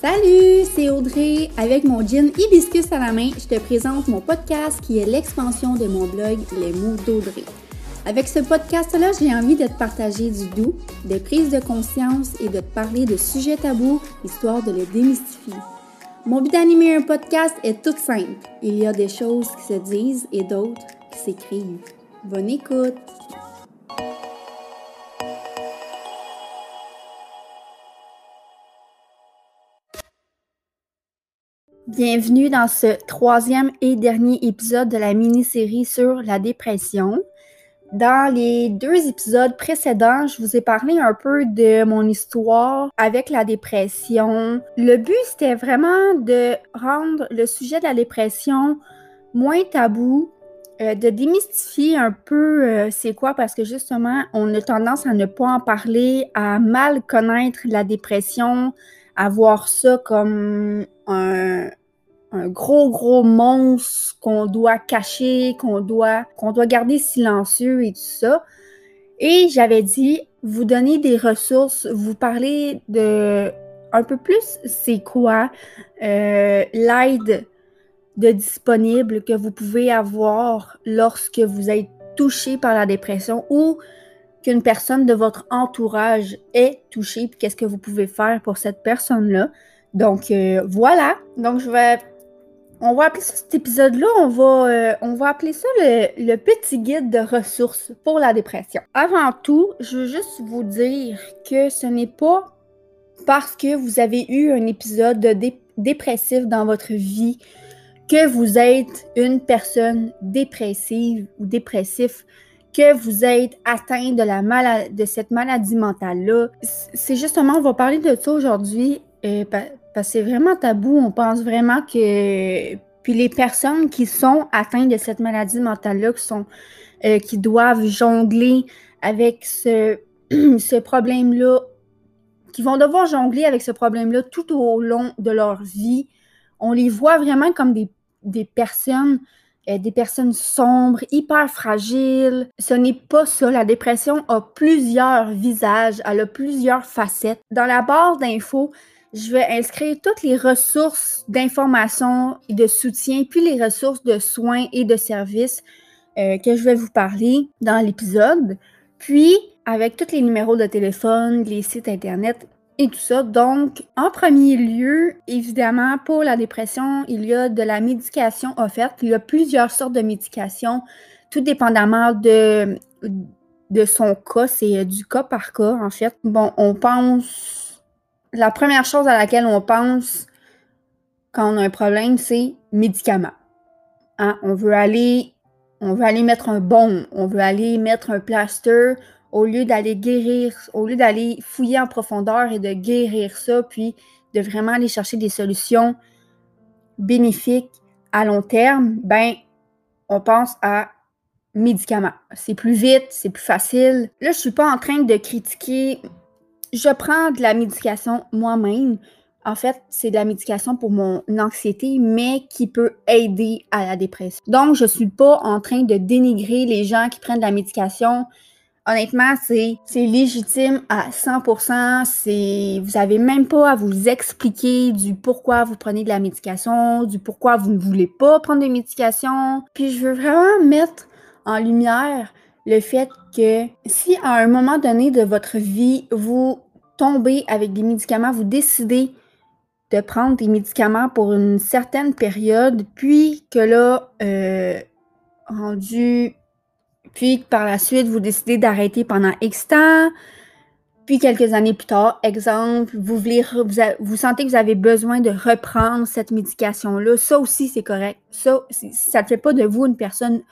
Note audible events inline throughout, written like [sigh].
Salut, c'est Audrey. Avec mon gin hibiscus à la main, je te présente mon podcast qui est l'expansion de mon blog Les mots d'Audrey. Avec ce podcast-là, j'ai envie de te partager du doux, des prises de conscience et de te parler de sujets tabous, histoire de les démystifier. Mon but d'animer un podcast est tout simple. Il y a des choses qui se disent et d'autres qui s'écrivent. Bonne écoute! Bienvenue dans ce troisième et dernier épisode de la mini-série sur la dépression. Dans les deux épisodes précédents, je vous ai parlé un peu de mon histoire avec la dépression. Le but, c'était vraiment de rendre le sujet de la dépression moins tabou, euh, de démystifier un peu euh, c'est quoi, parce que justement, on a tendance à ne pas en parler, à mal connaître la dépression, à voir ça comme un, un gros, gros monstre qu'on doit cacher, qu'on doit, qu'on doit garder silencieux et tout ça. Et j'avais dit, vous donner des ressources, vous parler de un peu plus c'est quoi euh, l'aide de disponible que vous pouvez avoir lorsque vous êtes touché par la dépression ou qu'une personne de votre entourage est touchée, puis qu'est-ce que vous pouvez faire pour cette personne-là. Donc euh, voilà, donc je vais on va appeler ça cet épisode-là, on, va, euh, on va appeler ça le, petit guide de ressources pour la dépression. Avant tout, je veux juste vous dire que ce n'est pas parce que vous avez eu un épisode de dépressif dans votre vie que vous êtes une personne dépressive ou dépressif, que vous êtes atteint de, la de cette maladie mentale-là. C'est justement, on va parler de ça aujourd'hui. Euh, c'est vraiment tabou. On pense vraiment que. Puis les personnes qui sont atteintes de cette maladie mentale-là, qui, euh, qui doivent jongler avec [clears throat] ce, problème-là, qui vont devoir jongler avec ce problème-là tout au long de leur vie, on les voit vraiment comme des, des personnes euh, des personnes sombres, hyper fragiles. Ce n'est pas ça. La dépression a plusieurs visages, elle a plusieurs facettes. Dans la barre d'infos, je vais inscrire toutes les ressources d'information et de soutien, puis les ressources de soins et de services euh, que je vais vous parler dans l'épisode. Puis, avec tous les numéros de téléphone, les sites Internet et tout ça. Donc, en premier lieu, évidemment, pour la dépression, il y a de la médication offerte. Il y a plusieurs sortes de médications, tout dépendamment de, de son cas. C'est du cas par cas, en fait. Bon, on pense la première chose à laquelle on pense quand on a un problème, c'est médicaments. Hein? On veut aller, mettre un bon, on veut aller mettre un plaster au lieu d'aller guérir, au lieu d'aller fouiller en profondeur et de guérir ça, puis de vraiment aller chercher des solutions bénéfiques à long terme, ben, on pense à médicaments. C'est plus vite, c'est plus facile. Là, je suis pas en train de critiquer je prends de la médication moi-même. En fait, c'est de la médication pour mon anxiété, mais qui peut aider à la dépression. Donc, je ne suis pas en train de dénigrer les gens qui prennent de la médication. Honnêtement, c'est légitime à 100%. C'est vous avez même pas à vous expliquer du pourquoi vous prenez de la médication, du pourquoi vous ne voulez pas prendre de médication. Puis je veux vraiment mettre en lumière le fait que si à un moment donné de votre vie, vous tombez avec des médicaments, vous décidez de prendre des médicaments pour une certaine période, puis que là, euh, rendu, puis par la suite, vous décidez d'arrêter pendant X temps, puis quelques années plus tard, exemple, vous, voulez, vous, sentez que vous avez besoin de reprendre cette médication-là, ça aussi c'est correct. Ça, ça ne fait pas de vous une personne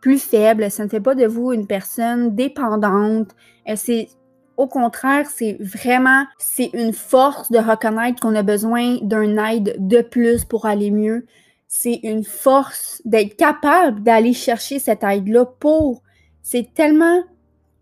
plus faible, ça ne fait pas de vous une personne dépendante. Euh, c'est au contraire, c'est vraiment c'est une force de reconnaître qu'on a besoin d'un aide de plus pour aller mieux. C'est une force d'être capable d'aller chercher cette aide-là pour. C'est tellement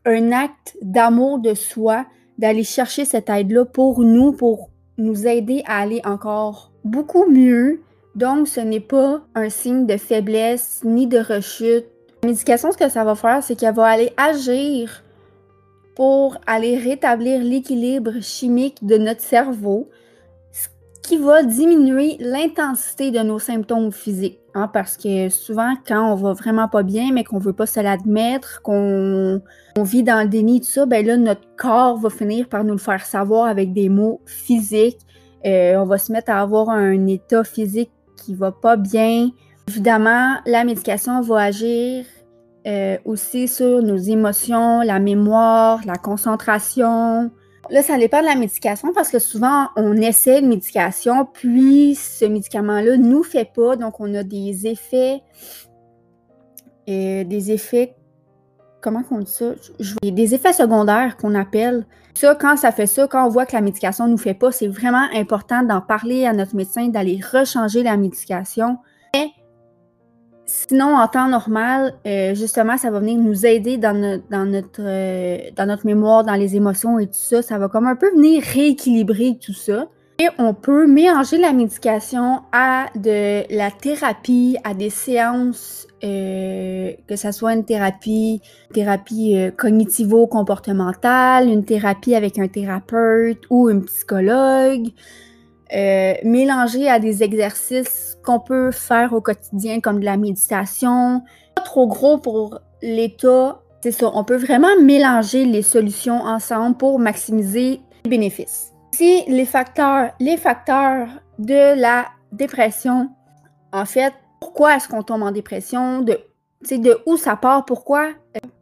un acte d'amour de soi d'aller chercher cette aide-là pour nous, pour nous aider à aller encore beaucoup mieux. Donc, ce n'est pas un signe de faiblesse ni de rechute la médication, ce que ça va faire, c'est qu'elle va aller agir pour aller rétablir l'équilibre chimique de notre cerveau, ce qui va diminuer l'intensité de nos symptômes physiques. Hein, parce que souvent, quand on va vraiment pas bien, mais qu'on veut pas se l'admettre, qu'on vit dans le déni, tout ça, ben là, notre corps va finir par nous le faire savoir avec des mots physiques. Euh, on va se mettre à avoir un état physique qui va pas bien. Évidemment, la médication va agir euh, aussi sur nos émotions, la mémoire, la concentration. Là, ça dépend de la médication parce que souvent, on essaie une médication, puis ce médicament-là ne nous fait pas, donc on a des effets, euh, des effets, comment on dit ça? des effets secondaires qu'on appelle. Ça, quand ça fait ça, quand on voit que la médication ne nous fait pas, c'est vraiment important d'en parler à notre médecin, d'aller rechanger la médication. Sinon, en temps normal, euh, justement, ça va venir nous aider dans, notre, euh, dans notre mémoire, dans les émotions et tout ça. Ça va comme un peu venir rééquilibrer tout ça. Et on peut mélanger la médication à de la thérapie, à des séances, euh, que ce soit une thérapie, thérapie cognitivo-comportementale, une thérapie avec un thérapeute ou un psychologue. Euh, mélanger à des exercices qu'on peut faire au quotidien comme de la méditation. Pas trop gros pour l'état. C'est ça, on peut vraiment mélanger les solutions ensemble pour maximiser les bénéfices. Si les facteurs, les facteurs de la dépression, en fait, pourquoi est-ce qu'on tombe en dépression, de de où ça part, pourquoi?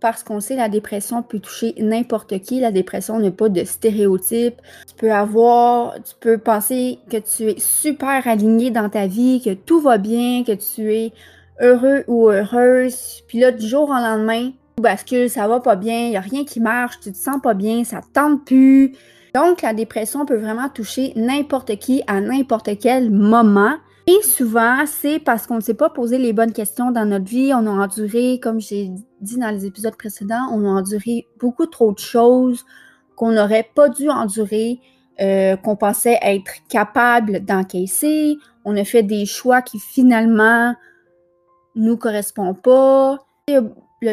Parce qu'on sait la dépression peut toucher n'importe qui. La dépression n'a pas de stéréotype. Tu peux avoir, tu peux penser que tu es super aligné dans ta vie, que tout va bien, que tu es heureux ou heureuse. Puis là, du jour au lendemain, tout bascule, ça va pas bien, il n'y a rien qui marche, tu te sens pas bien, ça te tente plus. Donc, la dépression peut vraiment toucher n'importe qui à n'importe quel moment. Et souvent, c'est parce qu'on ne s'est pas posé les bonnes questions dans notre vie. On a enduré, comme j'ai dit dans les épisodes précédents, on a enduré beaucoup trop de choses qu'on n'aurait pas dû endurer, euh, qu'on pensait être capable d'encaisser. On a fait des choix qui finalement nous correspondent pas.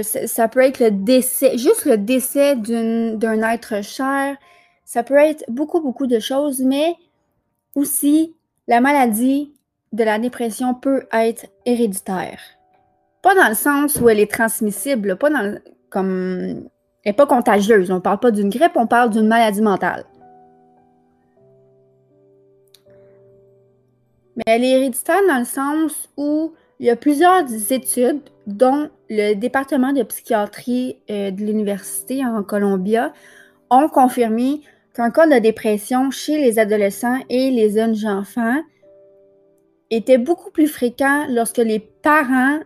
ça peut être le décès, juste le décès d'un être cher. Ça peut être beaucoup, beaucoup de choses, mais aussi la maladie de la dépression peut être héréditaire. Pas dans le sens où elle est transmissible, pas dans elle n'est pas contagieuse. On ne parle pas d'une grippe, on parle d'une maladie mentale. Mais elle est héréditaire dans le sens où il y a plusieurs études, dont le département de psychiatrie euh, de l'université en Columbia, ont confirmé qu'un cas de dépression chez les adolescents et les jeunes enfants était beaucoup plus fréquent lorsque les parents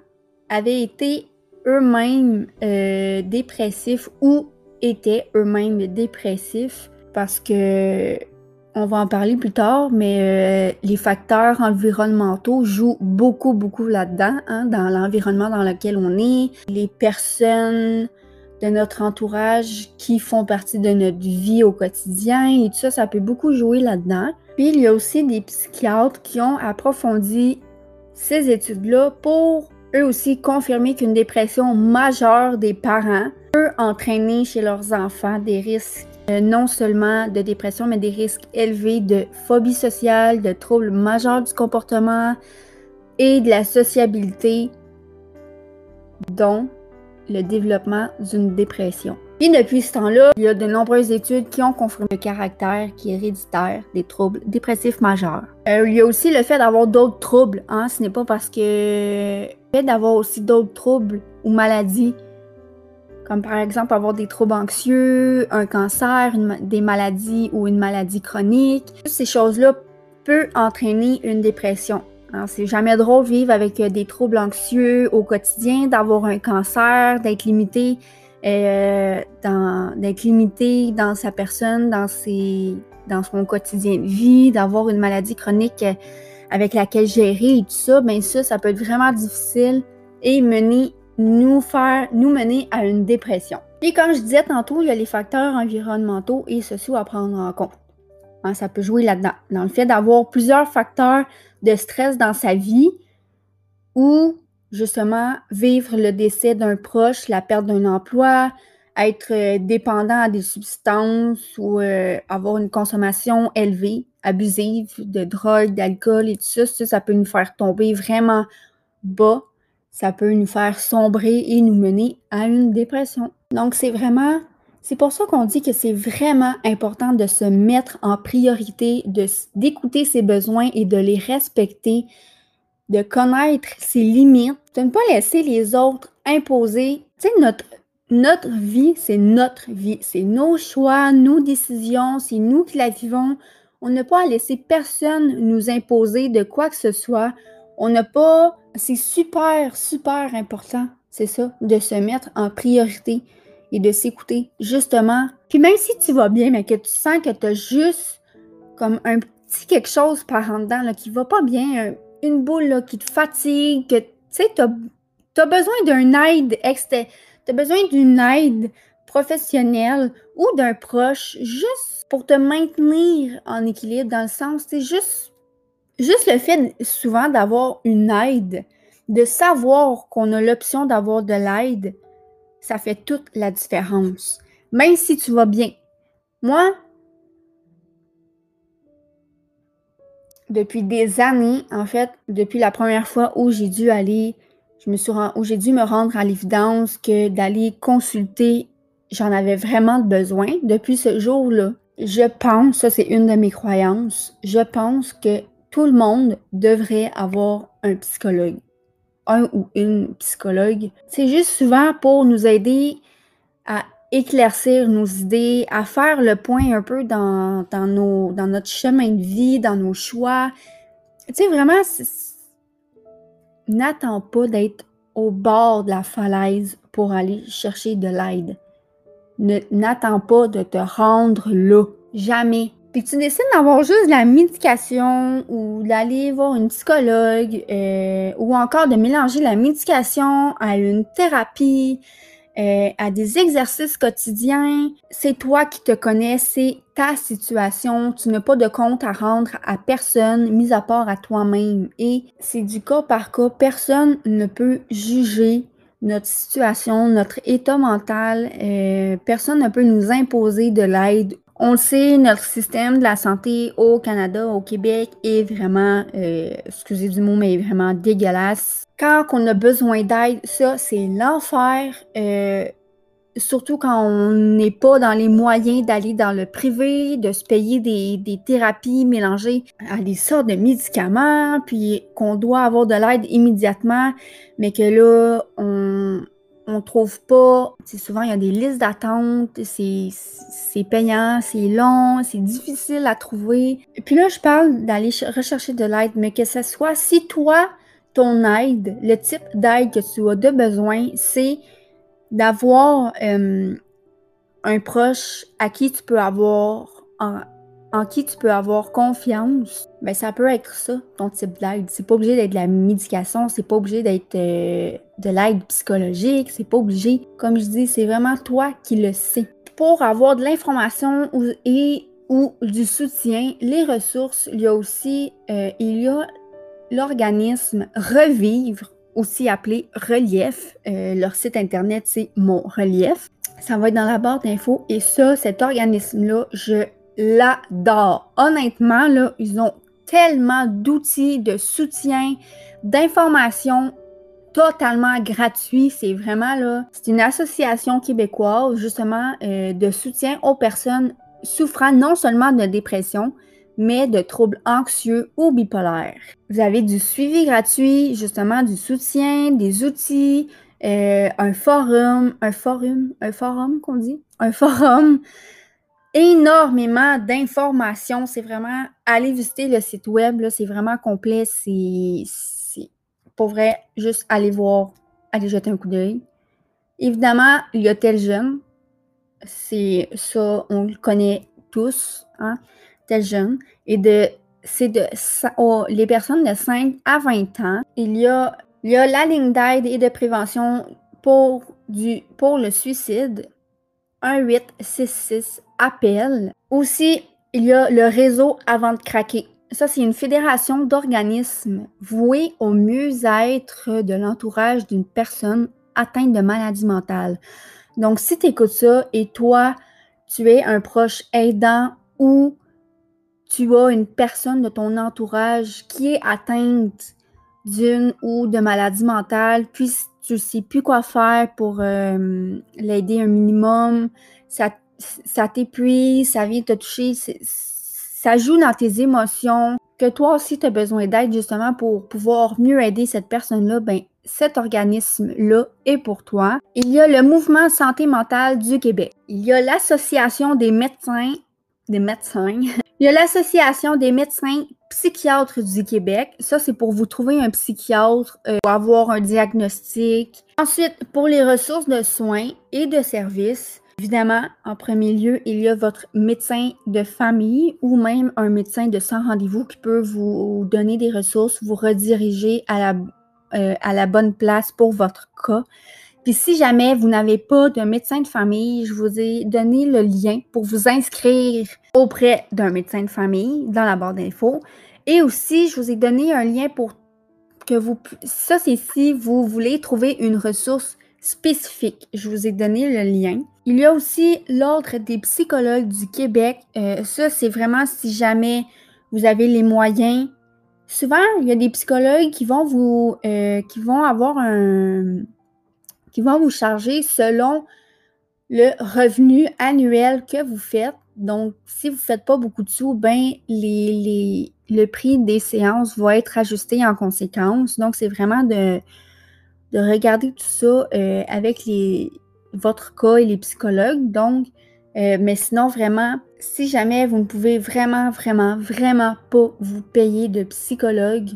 avaient été eux-mêmes euh, dépressifs ou étaient eux-mêmes dépressifs. Parce que on va en parler plus tard, mais euh, les facteurs environnementaux jouent beaucoup, beaucoup là-dedans, hein, dans l'environnement dans lequel on est, les personnes de notre entourage qui font partie de notre vie au quotidien et tout ça, ça peut beaucoup jouer là-dedans. Puis il y a aussi des psychiatres qui ont approfondi ces études-là pour eux aussi confirmer qu'une dépression majeure des parents peut entraîner chez leurs enfants des risques euh, non seulement de dépression, mais des risques élevés de phobie sociale, de troubles majeurs du comportement et de la sociabilité, dont le développement d'une dépression. Et depuis ce temps-là, il y a de nombreuses études qui ont confirmé le caractère qui est héréditaire des troubles dépressifs majeurs. Euh, il y a aussi le fait d'avoir d'autres troubles. Hein? Ce n'est pas parce que le fait d'avoir aussi d'autres troubles ou maladies, comme par exemple avoir des troubles anxieux, un cancer, des maladies ou une maladie chronique, toutes ces choses-là peuvent entraîner une dépression. C'est jamais drôle vivre avec euh, des troubles anxieux au quotidien, d'avoir un cancer, d'être limité, euh, dans, sa personne, dans, ses, son quotidien de vie, d'avoir une maladie chronique euh, avec laquelle gérer et tout ça. Bien ça, ça peut être vraiment difficile et mener, nous faire, nous mener à une dépression. Puis comme je disais tantôt, il y a les facteurs environnementaux et sociaux à prendre en compte. Hein, ça peut jouer là-dedans. Dans le fait d'avoir plusieurs facteurs de stress dans sa vie ou justement vivre le décès d'un proche, la perte d'un emploi, être euh, dépendant à des substances ou euh, avoir une consommation élevée, abusive de drogue, d'alcool et tout ça, ça, ça peut nous faire tomber vraiment bas. Ça peut nous faire sombrer et nous mener à une dépression. Donc, c'est vraiment, c'est pour ça qu'on dit que c'est vraiment important de se mettre en priorité, d'écouter ses besoins et de les respecter, de connaître ses limites, de ne pas laisser les autres imposer. Tu sais, notre, notre vie, c'est notre vie. C'est nos choix, nos décisions, c'est nous qui la vivons. On n'a pas à laisser personne nous imposer de quoi que ce soit. On n'a pas. C'est super, super important, c'est ça, de se mettre en priorité et de s'écouter, justement. Puis même si tu vas bien, mais que tu sens que tu as juste comme un petit quelque chose par en dedans là, qui va pas bien, une boule qui te fatigue, que tu sais, tu as, besoin d'un aide externe tu as besoin d'une aide professionnelle ou d'un proche juste pour te maintenir en équilibre dans le sens, c'est juste, juste le fait souvent d'avoir une aide, de savoir qu'on a l'option d'avoir de l'aide, ça fait toute la différence. Même si tu vas bien. Moi, depuis des années, en fait, depuis la première fois où j'ai dû aller je me suis où j'ai dû me rendre à l'évidence que d'aller consulter, j'en avais vraiment besoin. Depuis ce jour-là, je pense, ça c'est une de mes croyances, je pense que tout le monde devrait avoir un psychologue. Un ou une psychologue. C'est juste souvent pour nous aider à éclaircir nos idées, à faire le point un peu dans, dans, nos, dans notre chemin de vie, dans nos choix. Tu sais, vraiment, n'attends pas d'être au bord de la falaise pour aller chercher de l'aide. N'attends pas de te rendre là. Jamais. Puis tu décides d'avoir juste de la médication ou d'aller voir une psychologue euh, ou encore de mélanger la médication à une thérapie, euh, à des exercices quotidiens. C'est toi qui te connais, c'est ta situation. Tu n'as pas de compte à rendre à personne, mis à part à toi-même. Et c'est du cas par cas. Personne ne peut juger notre situation, notre état mental. Euh, personne ne peut nous imposer de l'aide on le sait, notre système de la santé au Canada, au Québec, est vraiment, euh, excusez du mot, mais vraiment dégueulasse. Quand on a besoin d'aide, ça, c'est l'enfer. Euh, surtout quand on n'est pas dans les moyens d'aller dans le privé, de se payer des, des, thérapies mélangées à des sortes de médicaments, puis qu'on doit avoir de l'aide immédiatement, mais que là, on, on trouve pas. souvent, il y a des listes d'attente, c'est payant, c'est long, c'est difficile à trouver. Puis là, je parle d'aller rechercher de l'aide, mais que ce soit si toi, ton aide, le type d'aide que tu as de besoin, c'est d'avoir euh, un proche à qui tu peux avoir en qui tu peux avoir confiance, ben ça peut être ça, ton type d'aide. C'est pas obligé d'être de la médication, c'est pas obligé d'être euh, de l'aide psychologique, c'est pas obligé. Comme je dis, c'est vraiment toi qui le sais. Pour avoir de l'information et ou du soutien, les ressources, il y a aussi, euh, il y a l'organisme Revivre, aussi appelé Relief. Euh, leur site internet, c'est Mon Relief. Ça va être dans la barre d'infos. Et ça, cet organisme-là, je l'adore. Honnêtement, là, ils ont tellement d'outils de soutien, d'informations totalement gratuits. C'est vraiment là, c'est une association québécoise justement euh, de soutien aux personnes souffrant non seulement de dépression, mais de troubles anxieux ou bipolaires. Vous avez du suivi gratuit, justement du soutien, des outils, euh, un forum, un forum, un forum qu'on dit, un forum énormément d'informations. C'est vraiment, aller visiter le site web, c'est vraiment complet. C'est, pour vrai, juste aller voir, aller jeter un coup d'œil. Évidemment, il y a tel jeune. C'est ça, on le connaît tous, hein, tel jeune. Et de, c'est de, oh, les personnes de 5 à 20 ans, il y a, il y a la ligne d'aide et de prévention pour, du, pour le suicide 1866 appel. Aussi, il y a le réseau Avant de craquer. Ça, c'est une fédération d'organismes voués au mieux-être de l'entourage d'une personne atteinte de maladie mentale. Donc, si tu écoutes ça et toi, tu es un proche aidant ou tu as une personne de ton entourage qui est atteinte d'une ou de maladie mentale, puis tu ne sais plus quoi faire pour euh, l'aider un minimum, ça, ça t'épuise, ça vient te toucher, ça joue dans tes émotions, que toi aussi tu as besoin d'aide justement pour pouvoir mieux aider cette personne-là, ben cet organisme-là est pour toi. Il y a le mouvement santé mentale du Québec. Il y a l'association des médecins, des médecins. [laughs] Il y a l'association des médecins psychiatres du Québec. Ça, c'est pour vous trouver un psychiatre, euh, avoir un diagnostic. Ensuite, pour les ressources de soins et de services, Évidemment, en premier lieu, il y a votre médecin de famille ou même un médecin de sans rendez-vous qui peut vous donner des ressources, vous rediriger à la, euh, à la bonne place pour votre cas. Puis si jamais vous n'avez pas de médecin de famille, je vous ai donné le lien pour vous inscrire auprès d'un médecin de famille dans la barre d'infos. Et aussi, je vous ai donné un lien pour que vous... Ça, c'est si vous voulez trouver une ressource spécifique. Je vous ai donné le lien. Il y a aussi l'Ordre des psychologues du Québec. Euh, ça, c'est vraiment si jamais vous avez les moyens. Souvent, il y a des psychologues qui vont vous, euh, qui vont avoir un, qui vont vous charger selon le revenu annuel que vous faites. Donc, si vous ne faites pas beaucoup de sous, ben les, le prix des séances va être ajusté en conséquence. Donc, c'est vraiment de, de regarder tout ça euh, avec les, votre cas et les psychologues. Donc, euh, mais sinon, vraiment, si jamais vous ne pouvez vraiment, vraiment, vraiment pas vous payer de psychologue,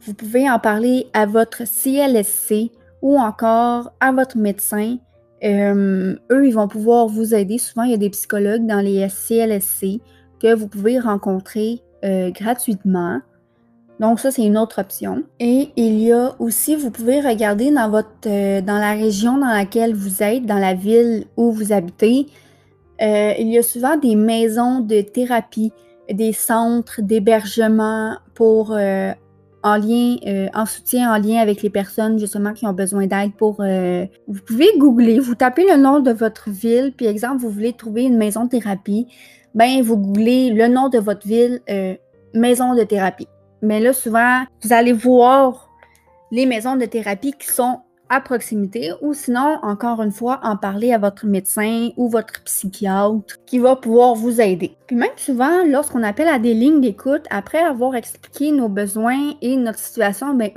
vous pouvez en parler à votre CLSC ou encore à votre médecin. Euh, eux, ils vont pouvoir vous aider. Souvent, il y a des psychologues dans les CLSC que vous pouvez rencontrer gratuitement. Donc ça, c'est une autre option. Et il y a aussi, vous pouvez regarder dans votre euh, dans la région dans laquelle vous êtes, dans la ville où vous habitez, euh, il y a souvent des maisons de thérapie, des centres d'hébergement pour euh, en lien, en soutien en lien avec les personnes justement qui ont besoin d'aide pour. vous pouvez googler, vous tapez le nom de votre ville, puis exemple, vous voulez trouver une maison de thérapie, ben vous googlez le nom de votre ville, maison de thérapie. Mais là, souvent, vous allez voir les maisons de thérapie qui sont à proximité ou sinon, encore une fois, en parler à votre médecin ou votre psychiatre qui va pouvoir vous aider. Puis même souvent, lorsqu'on appelle à des lignes d'écoute, après avoir expliqué nos besoins et notre situation, ben,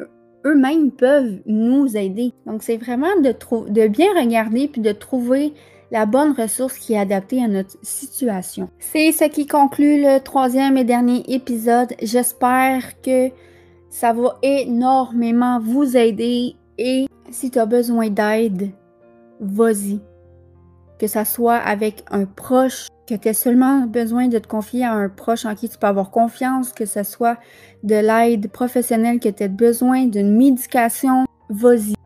eux-mêmes peuvent nous aider. Donc, c'est vraiment de, de bien regarder puis de trouver la bonne ressource qui est adaptée à notre situation. C'est ce qui conclut le troisième et dernier épisode. J'espère que ça va énormément vous aider et si tu as besoin d'aide, vas-y. Que ça soit avec un proche, que tu aies seulement besoin de te confier à un proche en qui tu peux avoir confiance, que ce soit de l'aide professionnelle, que tu aies besoin d'une médication, vas-y.